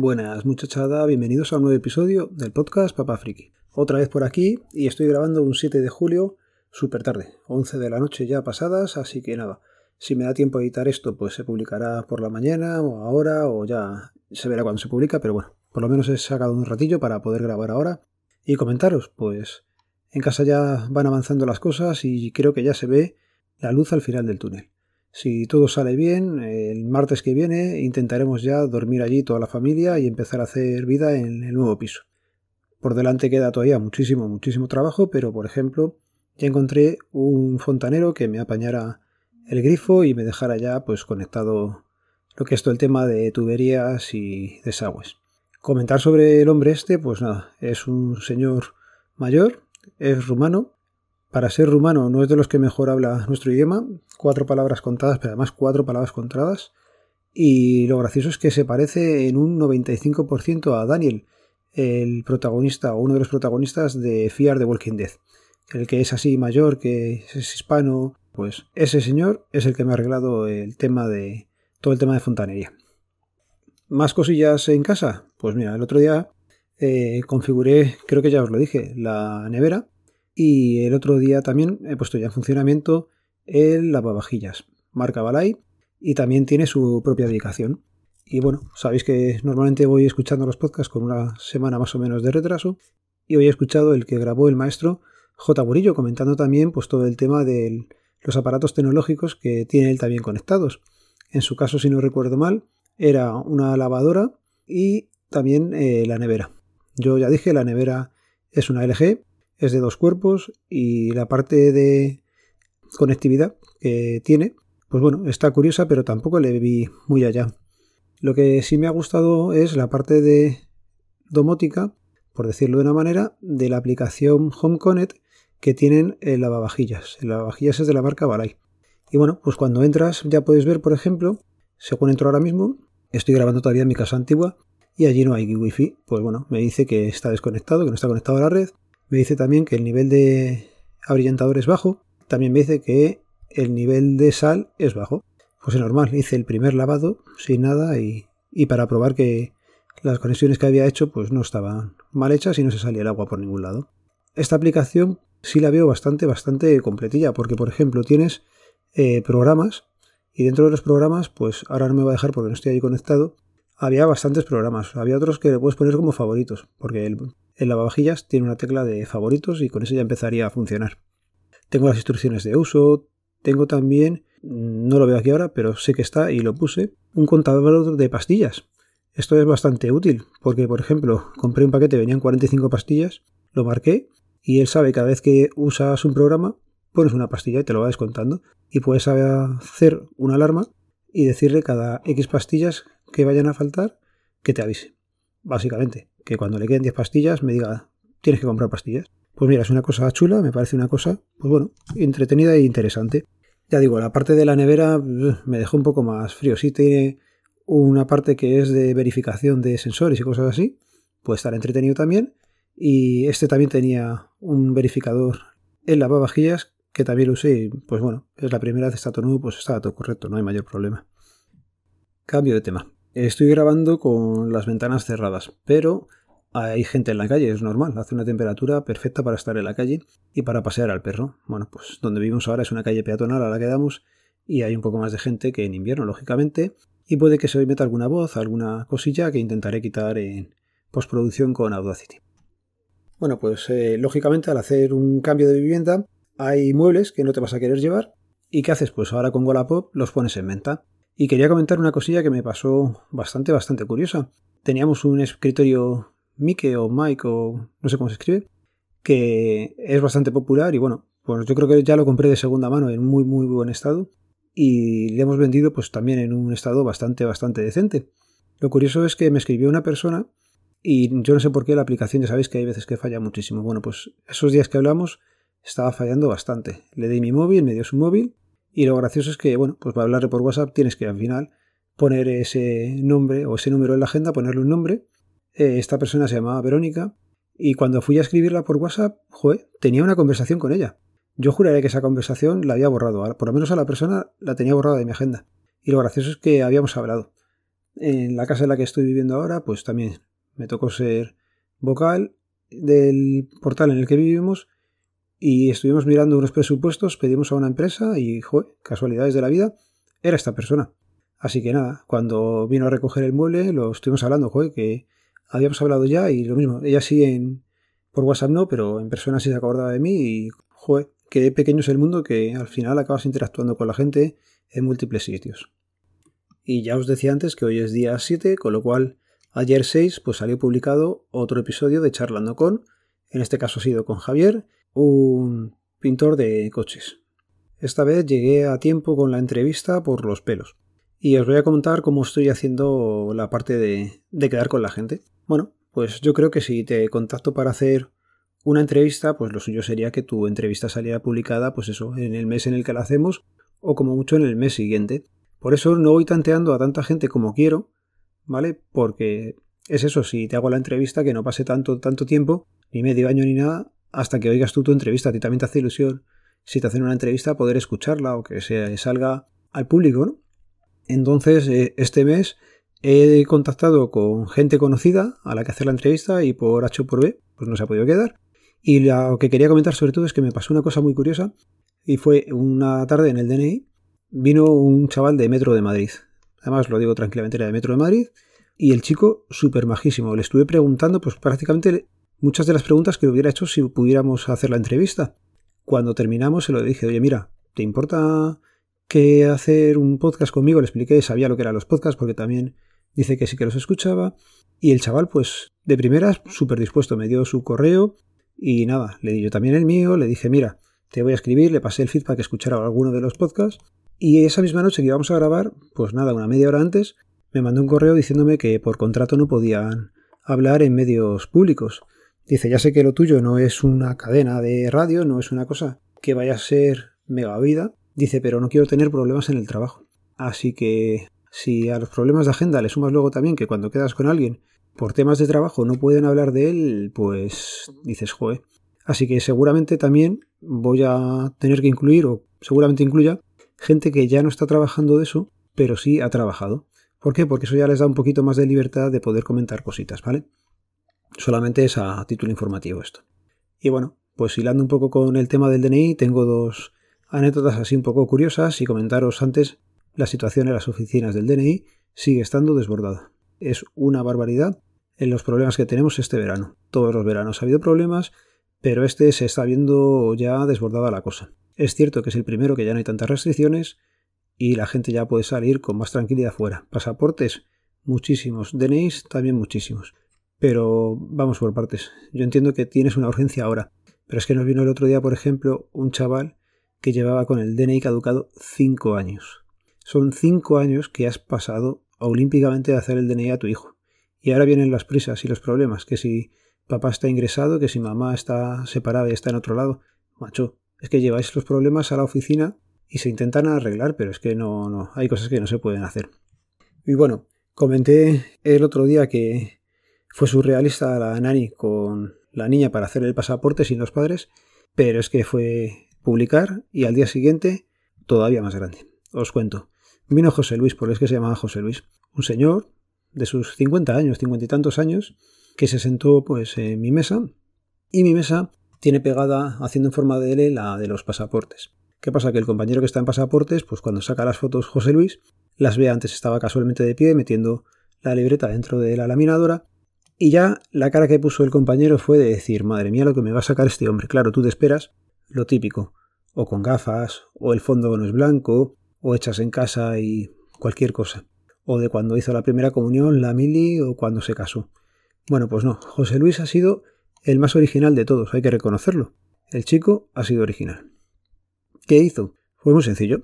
Buenas muchachada, bienvenidos a un nuevo episodio del podcast Papá Friki. Otra vez por aquí y estoy grabando un 7 de julio súper tarde, 11 de la noche ya pasadas, así que nada, si me da tiempo a editar esto pues se publicará por la mañana o ahora o ya se verá cuando se publica, pero bueno, por lo menos he sacado un ratillo para poder grabar ahora y comentaros, pues en casa ya van avanzando las cosas y creo que ya se ve la luz al final del túnel. Si todo sale bien, el martes que viene intentaremos ya dormir allí toda la familia y empezar a hacer vida en el nuevo piso. Por delante queda todavía muchísimo, muchísimo trabajo, pero por ejemplo, ya encontré un fontanero que me apañara el grifo y me dejara ya pues conectado lo que es todo el tema de tuberías y desagües. Comentar sobre el hombre este, pues nada, es un señor mayor, es rumano, para ser rumano no es de los que mejor habla nuestro idioma, cuatro palabras contadas, pero además cuatro palabras contadas. Y lo gracioso es que se parece en un 95% a Daniel, el protagonista o uno de los protagonistas de Fear the Walking Dead. El que es así mayor, que es hispano, pues ese señor es el que me ha arreglado el tema de todo el tema de fontanería. ¿Más cosillas en casa? Pues mira, el otro día eh, configuré, creo que ya os lo dije, la nevera y el otro día también he puesto ya en funcionamiento el lavavajillas, marca Balay, y también tiene su propia dedicación. Y bueno, sabéis que normalmente voy escuchando los podcasts con una semana más o menos de retraso, y hoy he escuchado el que grabó el maestro J. Burillo, comentando también pues, todo el tema de los aparatos tecnológicos que tiene él también conectados. En su caso, si no recuerdo mal, era una lavadora y también eh, la nevera. Yo ya dije, la nevera es una LG, es de dos cuerpos y la parte de conectividad que tiene, pues bueno, está curiosa, pero tampoco le vi muy allá. Lo que sí me ha gustado es la parte de domótica, por decirlo de una manera, de la aplicación Home Connect que tienen el lavavajillas. El lavavajillas es de la marca Balay. Y bueno, pues cuando entras ya puedes ver, por ejemplo, según entro ahora mismo, estoy grabando todavía en mi casa antigua y allí no hay wifi. Pues bueno, me dice que está desconectado, que no está conectado a la red me dice también que el nivel de abrillantador es bajo. También me dice que el nivel de sal es bajo. Pues es normal, hice el primer lavado sin nada y, y para probar que las conexiones que había hecho pues no estaban mal hechas y no se salía el agua por ningún lado. Esta aplicación sí la veo bastante, bastante completilla porque por ejemplo tienes eh, programas y dentro de los programas pues ahora no me va a dejar porque no estoy ahí conectado había bastantes programas había otros que le puedes poner como favoritos porque el, lavavajillas tiene una tecla de favoritos y con eso ya empezaría a funcionar. Tengo las instrucciones de uso, tengo también, no lo veo aquí ahora, pero sé que está y lo puse, un contador de pastillas. Esto es bastante útil porque, por ejemplo, compré un paquete, venían 45 pastillas, lo marqué y él sabe cada vez que usas un programa, pones una pastilla y te lo va descontando y puedes hacer una alarma y decirle cada X pastillas que vayan a faltar que te avise. Básicamente que cuando le queden 10 pastillas me diga, tienes que comprar pastillas. Pues mira, es una cosa chula, me parece una cosa, pues bueno, entretenida e interesante. Ya digo, la parte de la nevera me dejó un poco más frío. Sí tiene una parte que es de verificación de sensores y cosas así, puede estar entretenido también. Y este también tenía un verificador en lavavajillas que también lo usé pues bueno, es la primera vez que está todo nuevo, pues está todo correcto, no hay mayor problema. Cambio de tema. Estoy grabando con las ventanas cerradas, pero hay gente en la calle, es normal, hace una temperatura perfecta para estar en la calle y para pasear al perro. Bueno, pues donde vivimos ahora es una calle peatonal a la que damos y hay un poco más de gente que en invierno, lógicamente, y puede que se meta alguna voz, alguna cosilla que intentaré quitar en postproducción con Audacity. Bueno, pues eh, lógicamente al hacer un cambio de vivienda hay muebles que no te vas a querer llevar y ¿qué haces? Pues ahora con Wallapop los pones en venta. Y quería comentar una cosilla que me pasó bastante, bastante curiosa. Teníamos un escritorio Mike o Mike o no sé cómo se escribe, que es bastante popular y bueno, pues yo creo que ya lo compré de segunda mano en muy muy buen estado y le hemos vendido pues también en un estado bastante bastante decente. Lo curioso es que me escribió una persona y yo no sé por qué la aplicación ya sabéis que hay veces que falla muchísimo. Bueno, pues esos días que hablamos estaba fallando bastante. Le di mi móvil, me dio su móvil y lo gracioso es que, bueno, pues para hablarle por WhatsApp tienes que al final poner ese nombre o ese número en la agenda, ponerle un nombre eh, esta persona se llamaba Verónica y cuando fui a escribirla por WhatsApp, joder, tenía una conversación con ella. Yo juraría que esa conversación la había borrado, por lo menos a la persona la tenía borrada de mi agenda. Y lo gracioso es que habíamos hablado. En la casa en la que estoy viviendo ahora, pues también me tocó ser vocal del portal en el que vivimos y estuvimos mirando unos presupuestos, pedimos a una empresa y, joder, casualidades de la vida, era esta persona. Así que nada, cuando vino a recoger el mueble, lo estuvimos hablando, joder, que habíamos hablado ya y lo mismo, ella sí en, por WhatsApp no, pero en persona sí se acordaba de mí y, joder, qué pequeño es el mundo que al final acabas interactuando con la gente en múltiples sitios. Y ya os decía antes que hoy es día 7, con lo cual ayer 6 pues salió publicado otro episodio de Charlando con, en este caso ha sido con Javier, un pintor de coches. Esta vez llegué a tiempo con la entrevista por los pelos. Y os voy a contar cómo estoy haciendo la parte de, de quedar con la gente. Bueno, pues yo creo que si te contacto para hacer una entrevista, pues lo suyo sería que tu entrevista saliera publicada, pues eso, en el mes en el que la hacemos, o como mucho en el mes siguiente. Por eso no voy tanteando a tanta gente como quiero, ¿vale? Porque es eso, si te hago la entrevista, que no pase tanto, tanto tiempo, ni medio año ni nada, hasta que oigas tú tu entrevista. A ti también te hace ilusión, si te hacen una entrevista, poder escucharla o que se salga al público, ¿no? Entonces, eh, este mes he contactado con gente conocida a la que hacer la entrevista y por H o por B, pues no se ha podido quedar. Y lo que quería comentar sobre todo es que me pasó una cosa muy curiosa y fue una tarde en el DNI, vino un chaval de Metro de Madrid. Además, lo digo tranquilamente, era de Metro de Madrid. Y el chico, súper majísimo. Le estuve preguntando, pues prácticamente muchas de las preguntas que hubiera hecho si pudiéramos hacer la entrevista. Cuando terminamos, se lo dije, oye, mira, ¿te importa que hacer un podcast conmigo? Le expliqué, sabía lo que eran los podcasts porque también dice que sí que los escuchaba. Y el chaval, pues de primeras, súper dispuesto, me dio su correo y nada, le di yo también el mío, le dije, mira, te voy a escribir, le pasé el feedback que escuchara alguno de los podcasts. Y esa misma noche que íbamos a grabar, pues nada, una media hora antes, me mandó un correo diciéndome que por contrato no podían hablar en medios públicos. Dice, ya sé que lo tuyo no es una cadena de radio, no es una cosa que vaya a ser mega vida. Dice, pero no quiero tener problemas en el trabajo. Así que si a los problemas de agenda le sumas luego también que cuando quedas con alguien por temas de trabajo no pueden hablar de él, pues dices, joe. Así que seguramente también voy a tener que incluir, o seguramente incluya, gente que ya no está trabajando de eso, pero sí ha trabajado. ¿Por qué? Porque eso ya les da un poquito más de libertad de poder comentar cositas, ¿vale? Solamente es a título informativo esto. Y bueno, pues hilando un poco con el tema del DNI, tengo dos anécdotas así un poco curiosas y comentaros antes la situación en las oficinas del DNI sigue estando desbordada. Es una barbaridad en los problemas que tenemos este verano. Todos los veranos ha habido problemas, pero este se está viendo ya desbordada la cosa. Es cierto que es el primero que ya no hay tantas restricciones y la gente ya puede salir con más tranquilidad fuera. Pasaportes, muchísimos. DNIs, también muchísimos. Pero vamos por partes. Yo entiendo que tienes una urgencia ahora. Pero es que nos vino el otro día, por ejemplo, un chaval que llevaba con el DNI caducado 5 años. Son cinco años que has pasado olímpicamente de hacer el DNI a tu hijo. Y ahora vienen las prisas y los problemas, que si papá está ingresado, que si mamá está separada y está en otro lado. Macho, es que lleváis los problemas a la oficina y se intentan arreglar, pero es que no, no, hay cosas que no se pueden hacer. Y bueno, comenté el otro día que fue surrealista la nani con la niña para hacer el pasaporte sin los padres, pero es que fue publicar y al día siguiente todavía más grande. Os cuento. Vino José Luis, porque es que se llamaba José Luis, un señor de sus 50 años, 50 y tantos años, que se sentó pues en mi mesa y mi mesa tiene pegada haciendo en forma de L la de los pasaportes. ¿Qué pasa? Que el compañero que está en pasaportes, pues cuando saca las fotos José Luis, las ve antes, estaba casualmente de pie metiendo la libreta dentro de la laminadora y ya la cara que puso el compañero fue de decir, madre mía, lo que me va a sacar este hombre. Claro, tú te esperas lo típico, o con gafas, o el fondo no es blanco, o hechas en casa y cualquier cosa. O de cuando hizo la primera comunión, la mili o cuando se casó. Bueno, pues no, José Luis ha sido el más original de todos, hay que reconocerlo. El chico ha sido original. ¿Qué hizo? Fue muy sencillo.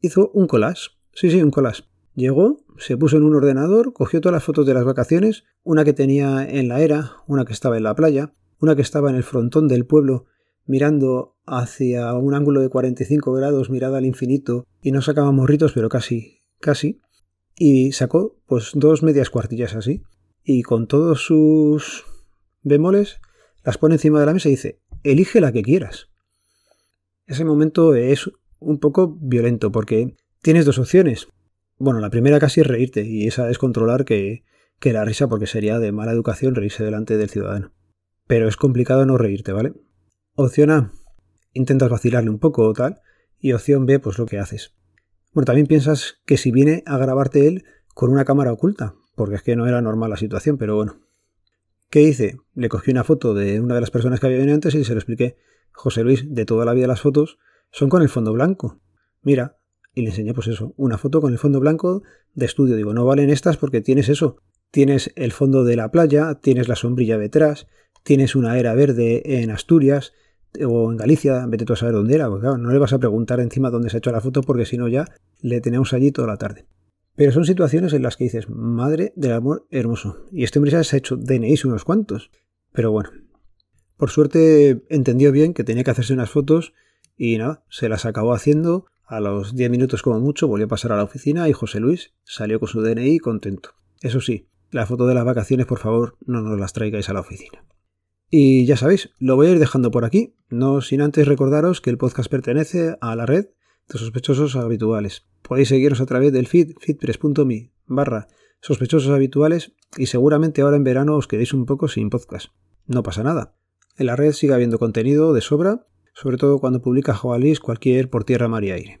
Hizo un collage. Sí, sí, un collage. Llegó, se puso en un ordenador, cogió todas las fotos de las vacaciones, una que tenía en la era, una que estaba en la playa, una que estaba en el frontón del pueblo mirando hacia un ángulo de 45 grados, mirada al infinito, y no sacaba morritos, pero casi, casi, y sacó pues dos medias cuartillas así, y con todos sus bemoles las pone encima de la mesa y dice, elige la que quieras. Ese momento es un poco violento porque tienes dos opciones. Bueno, la primera casi es reírte y esa es controlar que, que la risa porque sería de mala educación reírse delante del ciudadano. Pero es complicado no reírte, ¿vale? Opción A, intentas vacilarle un poco o tal, y opción B, pues lo que haces. Bueno, también piensas que si viene a grabarte él con una cámara oculta, porque es que no era normal la situación, pero bueno. ¿Qué hice? Le cogí una foto de una de las personas que había venido antes y se lo expliqué. José Luis, de toda la vida las fotos son con el fondo blanco. Mira, y le enseñé pues eso, una foto con el fondo blanco de estudio. Digo, no valen estas porque tienes eso. Tienes el fondo de la playa, tienes la sombrilla detrás, tienes una era verde en Asturias, o en Galicia, vete tú a saber dónde era, porque claro, no le vas a preguntar encima dónde se ha hecho la foto porque si no ya le tenemos allí toda la tarde. Pero son situaciones en las que dices, madre del amor hermoso. Y este hombre se ha hecho DNIs unos cuantos. Pero bueno, por suerte entendió bien que tenía que hacerse unas fotos y nada, se las acabó haciendo. A los 10 minutos como mucho volvió a pasar a la oficina y José Luis salió con su DNI contento. Eso sí, la foto de las vacaciones por favor no nos las traigáis a la oficina. Y ya sabéis, lo voy a ir dejando por aquí, no sin antes recordaros que el podcast pertenece a la red de sospechosos habituales. Podéis seguirnos a través del feed, feedpress.me barra sospechosos habituales y seguramente ahora en verano os quedéis un poco sin podcast. No pasa nada. En la red sigue habiendo contenido de sobra, sobre todo cuando publica Joalis cualquier por tierra, mar y aire.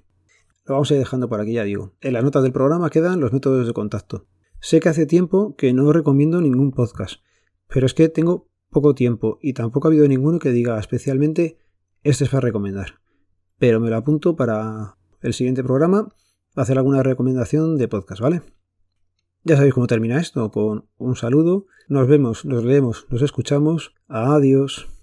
Lo vamos a ir dejando por aquí, ya digo. En la nota del programa quedan los métodos de contacto. Sé que hace tiempo que no recomiendo ningún podcast, pero es que tengo poco tiempo y tampoco ha habido ninguno que diga especialmente este es para recomendar. Pero me lo apunto para el siguiente programa hacer alguna recomendación de podcast, ¿vale? Ya sabéis cómo termina esto, con un saludo. Nos vemos, nos leemos, nos escuchamos. Adiós.